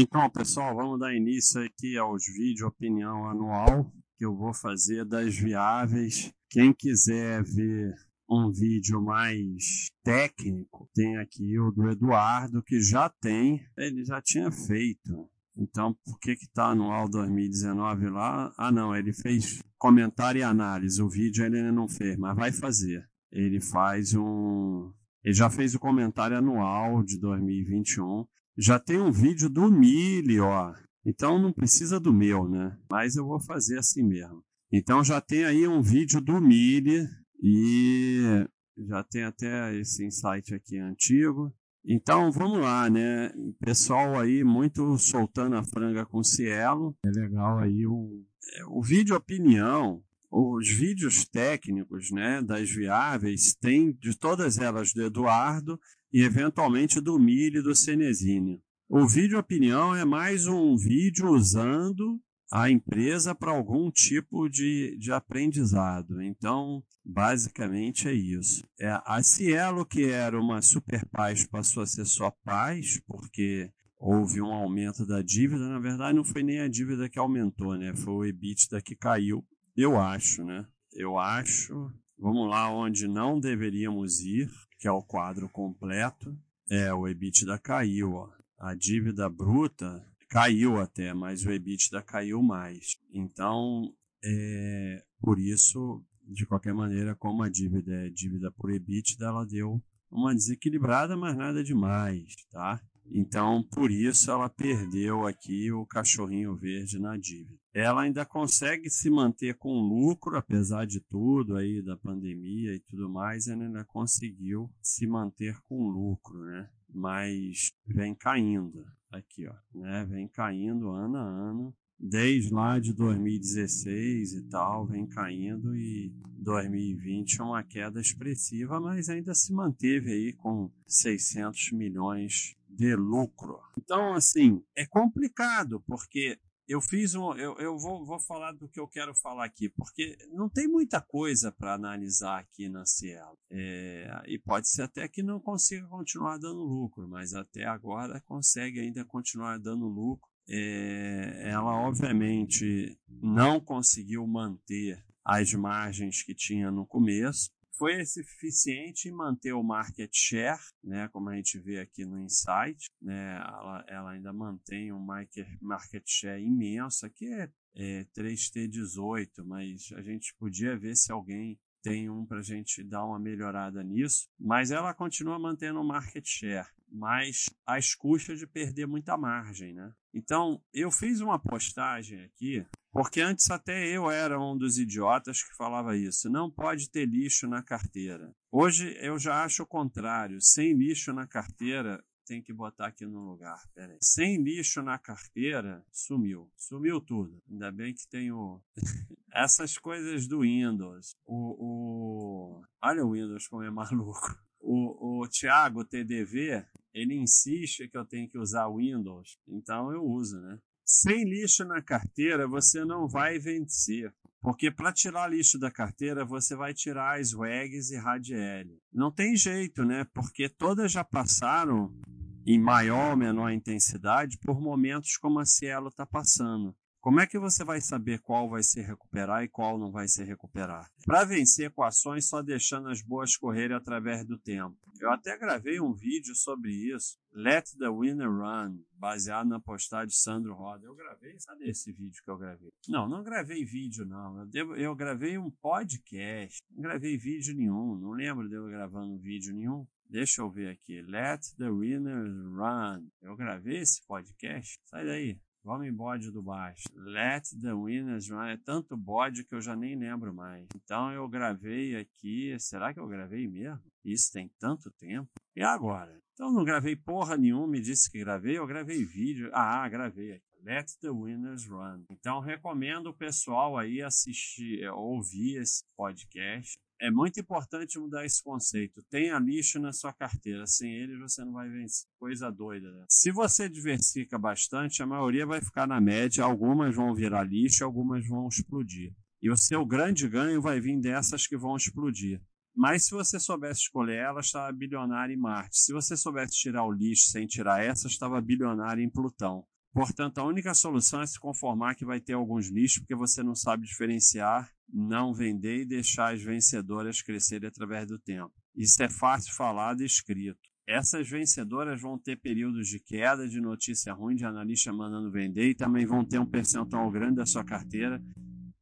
Então, pessoal, vamos dar início aqui aos vídeos opinião anual que eu vou fazer das viáveis. Quem quiser ver um vídeo mais técnico, tem aqui o do Eduardo, que já tem, ele já tinha feito. Então, por que que tá anual 2019 lá? Ah, não, ele fez comentário e análise. O vídeo ele não fez, mas vai fazer. Ele faz um, ele já fez o comentário anual de 2021 já tem um vídeo do Mili, ó. Então não precisa do meu, né? Mas eu vou fazer assim mesmo. Então já tem aí um vídeo do Mili e já tem até esse insight aqui antigo. Então vamos lá, né? Pessoal aí muito soltando a franga com Cielo. É legal aí o, é, o vídeo opinião. Os vídeos técnicos né, das viáveis tem de todas elas do Eduardo e eventualmente do milho e do Cenezine. O vídeo opinião é mais um vídeo usando a empresa para algum tipo de, de aprendizado. Então, basicamente é isso. É, a Cielo, que era uma super paz, passou a ser só paz, porque houve um aumento da dívida. Na verdade, não foi nem a dívida que aumentou, né? Foi o EBITDA que caiu, eu acho, né? Eu acho. Vamos lá onde não deveríamos ir que é o quadro completo, é o EBITDA caiu. Ó. A dívida bruta caiu até, mas o EBITDA caiu mais. Então, é, por isso, de qualquer maneira, como a dívida é dívida por EBITDA, ela deu uma desequilibrada, mas nada demais, tá? Então, por isso, ela perdeu aqui o cachorrinho verde na dívida. Ela ainda consegue se manter com lucro, apesar de tudo aí, da pandemia e tudo mais, ela ainda conseguiu se manter com lucro, né? Mas vem caindo aqui, ó, né? Vem caindo ano a ano desde lá de 2016 e tal, vem caindo e 2020 é uma queda expressiva, mas ainda se manteve aí com 600 milhões de lucro. Então, assim, é complicado, porque eu fiz um. Eu, eu vou, vou falar do que eu quero falar aqui, porque não tem muita coisa para analisar aqui na Cielo. É, e pode ser até que não consiga continuar dando lucro, mas até agora consegue ainda continuar dando lucro. É, ela, obviamente, não conseguiu manter as margens que tinha no começo, foi suficiente em manter o market share, né, como a gente vê aqui no Insight, né, ela, ela ainda mantém um market, market share imenso, aqui é, é 3T18, mas a gente podia ver se alguém tem um para a gente dar uma melhorada nisso, mas ela continua mantendo o market share, mas às custas de perder muita margem, né? Então, eu fiz uma postagem aqui porque antes até eu era um dos idiotas que falava isso. Não pode ter lixo na carteira. Hoje eu já acho o contrário. Sem lixo na carteira, tem que botar aqui no lugar. Pera aí. Sem lixo na carteira, sumiu. Sumiu tudo. Ainda bem que tem o. Essas coisas do Windows. O, o... Olha o Windows como é maluco. O, o Thiago TDV, ele insiste que eu tenho que usar Windows. Então eu uso, né? Sem lixo na carteira, você não vai vencer. Porque para tirar lixo da carteira, você vai tirar as WEGs e Radiel. Não tem jeito, né? Porque todas já passaram, em maior ou menor intensidade, por momentos como a Cielo está passando. Como é que você vai saber qual vai se recuperar e qual não vai se recuperar? Para vencer equações só deixando as boas correrem através do tempo. Eu até gravei um vídeo sobre isso, Let the Winner Run, baseado na postagem de Sandro Roda. Eu gravei, sabe esse vídeo que eu gravei? Não, não gravei vídeo não. Eu, devo, eu gravei um podcast. Não gravei vídeo nenhum. Não lembro de eu gravando vídeo nenhum. Deixa eu ver aqui. Let the Winners Run. Eu gravei esse podcast? Sai daí. Vamos em bode do baixo. Let the winners run. É tanto bode que eu já nem lembro mais. Então eu gravei aqui. Será que eu gravei mesmo? Isso tem tanto tempo. E agora? Então não gravei porra nenhuma. Me disse que gravei. Eu gravei vídeo. Ah, gravei aqui. Let the Winners Run. Então recomendo o pessoal aí assistir, ouvir esse podcast é muito importante mudar esse conceito. Tenha lixo na sua carteira. Sem ele, você não vai vencer. Coisa doida. Né? Se você diversifica bastante, a maioria vai ficar na média. Algumas vão virar lixo, algumas vão explodir. E o seu grande ganho vai vir dessas que vão explodir. Mas se você soubesse escolher elas, estava bilionário em Marte. Se você soubesse tirar o lixo sem tirar essas, estava bilionário em Plutão. Portanto, a única solução é se conformar que vai ter alguns lixos, porque você não sabe diferenciar, não vender e deixar as vencedoras crescerem através do tempo. Isso é fácil falado e escrito. Essas vencedoras vão ter períodos de queda, de notícia ruim, de analista mandando vender e também vão ter um percentual grande da sua carteira.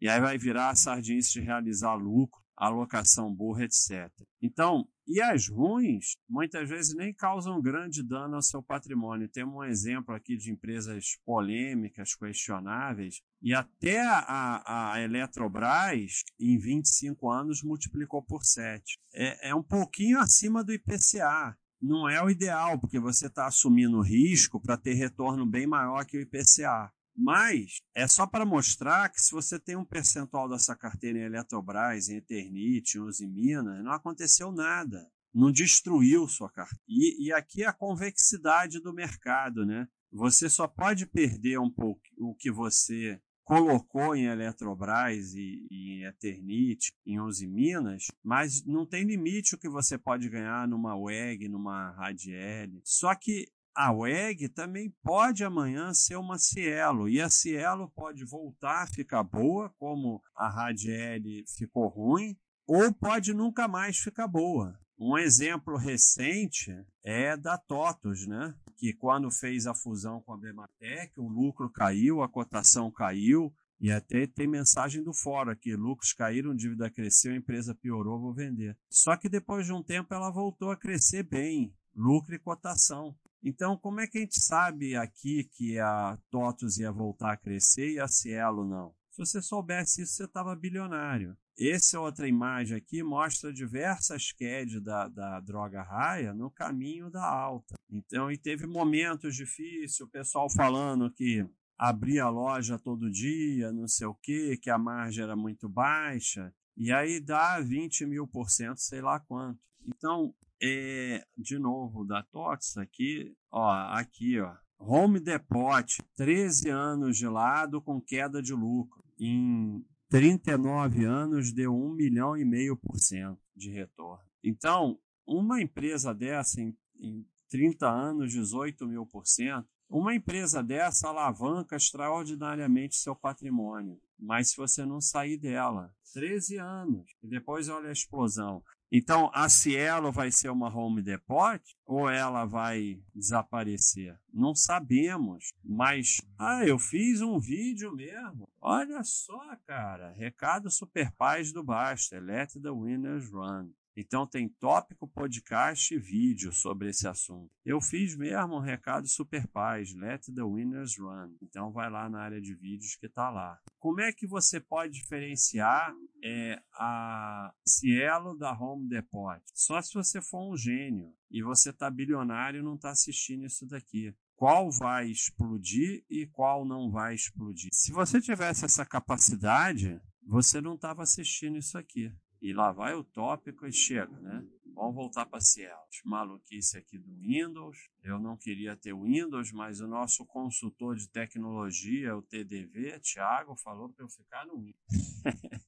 E aí vai virar a sardinha de realizar lucro, alocação burra, etc. Então, e as ruins, muitas vezes nem causam grande dano ao seu patrimônio. Temos um exemplo aqui de empresas polêmicas, questionáveis, e até a, a Eletrobras, em 25 anos, multiplicou por 7. É, é um pouquinho acima do IPCA. Não é o ideal, porque você está assumindo risco para ter retorno bem maior que o IPCA. Mas é só para mostrar que se você tem um percentual dessa carteira em Eletrobras, em Eternit, em Uzi Minas, não aconteceu nada. Não destruiu sua carteira. E, e aqui é a convexidade do mercado, né? Você só pode perder um pouco o que você colocou em Eletrobras e, e em Eternit, em Uzi Minas, mas não tem limite o que você pode ganhar numa WEG, numa Radiel. Só que a WEG também pode amanhã ser uma Cielo, e a Cielo pode voltar a ficar boa, como a Radiel ficou ruim, ou pode nunca mais ficar boa. Um exemplo recente é da TOTUS, né? que quando fez a fusão com a Bematec, o lucro caiu, a cotação caiu, e até tem mensagem do fórum aqui: lucros caíram, dívida cresceu, a empresa piorou, vou vender. Só que depois de um tempo ela voltou a crescer bem, lucro e cotação. Então, como é que a gente sabe aqui que a TOTUS ia voltar a crescer e a Cielo não? Se você soubesse isso, você estava bilionário. Essa outra imagem aqui mostra diversas quedas da, da droga raia no caminho da alta. Então, e teve momentos difíceis, o pessoal falando que abria a loja todo dia, não sei o quê, que a margem era muito baixa, e aí dá 20 mil por cento, sei lá quanto. Então, é, de novo, da TOTS aqui, ó, aqui, ó. Home Depot, 13 anos de lado com queda de lucro. Em 39 anos deu 1 milhão e meio por cento de retorno. Então, uma empresa dessa em, em 30 anos, 18 mil por cento, uma empresa dessa alavanca extraordinariamente seu patrimônio. Mas se você não sair dela, 13 anos, e depois olha a explosão. Então, a Cielo vai ser uma Home Depot ou ela vai desaparecer? Não sabemos. Mas, ah, eu fiz um vídeo mesmo. Olha só, cara. Recado Super Paz do Basta. Let the Winners Run. Então tem tópico, podcast e vídeo sobre esse assunto. Eu fiz mesmo um recado super paz, let the winners run. Então vai lá na área de vídeos que está lá. Como é que você pode diferenciar é, a Cielo da Home Depot? Só se você for um gênio e você está bilionário e não está assistindo isso daqui qual vai explodir e qual não vai explodir. Se você tivesse essa capacidade, você não estava assistindo isso aqui. E lá vai o tópico e chega, né? Vamos voltar para Cielo. Maluquice aqui do Windows. Eu não queria ter Windows, mas o nosso consultor de tecnologia, o TDV, Thiago, falou para eu ficar no Windows.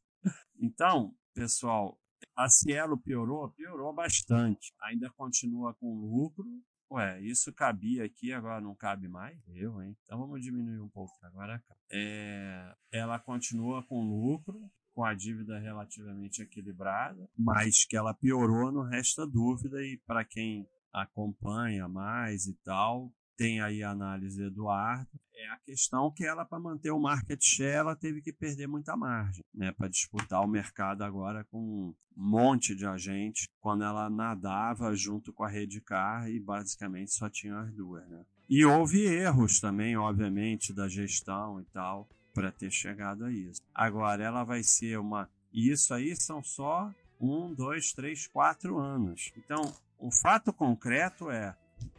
então, pessoal, a Cielo piorou? Piorou bastante. Ainda continua com lucro. Ué, isso cabia aqui, agora não cabe mais? Eu, hein? Então vamos diminuir um pouco. Agora é, ela continua com lucro, com a dívida relativamente equilibrada, mas que ela piorou, não resta dúvida, e para quem acompanha mais e tal, tem aí a análise do Eduardo, é a questão que ela, para manter o market share, ela teve que perder muita margem, né, para disputar o mercado agora com um monte de agentes, quando ela nadava junto com a Redcar e basicamente só tinha as duas, né. E houve erros também, obviamente, da gestão e tal, para ter chegado a isso. Agora, ela vai ser uma. Isso aí são só um, dois, três, quatro anos. Então, o fato concreto é: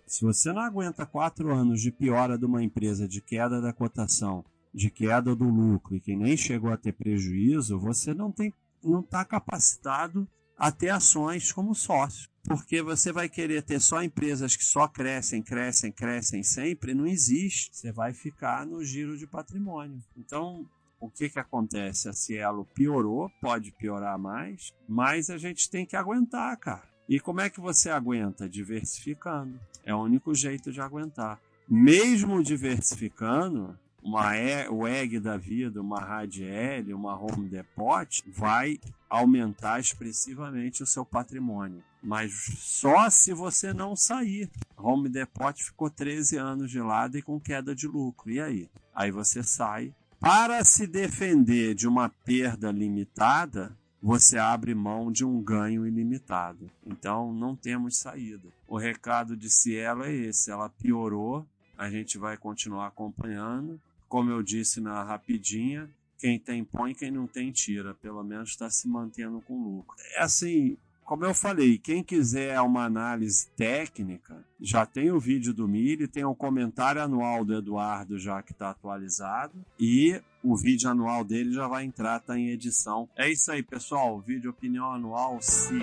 se você não aguenta quatro anos de piora de uma empresa, de queda da cotação, de queda do lucro e que nem chegou a ter prejuízo, você não tem, não está capacitado a ter ações como sócio porque você vai querer ter só empresas que só crescem, crescem, crescem sempre, não existe. Você vai ficar no giro de patrimônio. Então, o que, que acontece? A Cielo piorou, pode piorar mais, mas a gente tem que aguentar, cara. E como é que você aguenta? Diversificando. É o único jeito de aguentar. mesmo diversificando, uma e, o EG da vida, uma Radiel, uma Home Depot, vai aumentar expressivamente o seu patrimônio. Mas só se você não sair. Home Depot ficou 13 anos de lado e com queda de lucro. E aí? Aí você sai. Para se defender de uma perda limitada, você abre mão de um ganho ilimitado. Então não temos saída. O recado de Cielo é esse: ela piorou, a gente vai continuar acompanhando. Como eu disse na rapidinha, quem tem põe, quem não tem tira. Pelo menos está se mantendo com lucro. É assim, como eu falei, quem quiser uma análise técnica, já tem o vídeo do Mili, tem o comentário anual do Eduardo já que está atualizado e o vídeo anual dele já vai entrar, tá em edição. É isso aí, pessoal. Vídeo opinião anual, sim.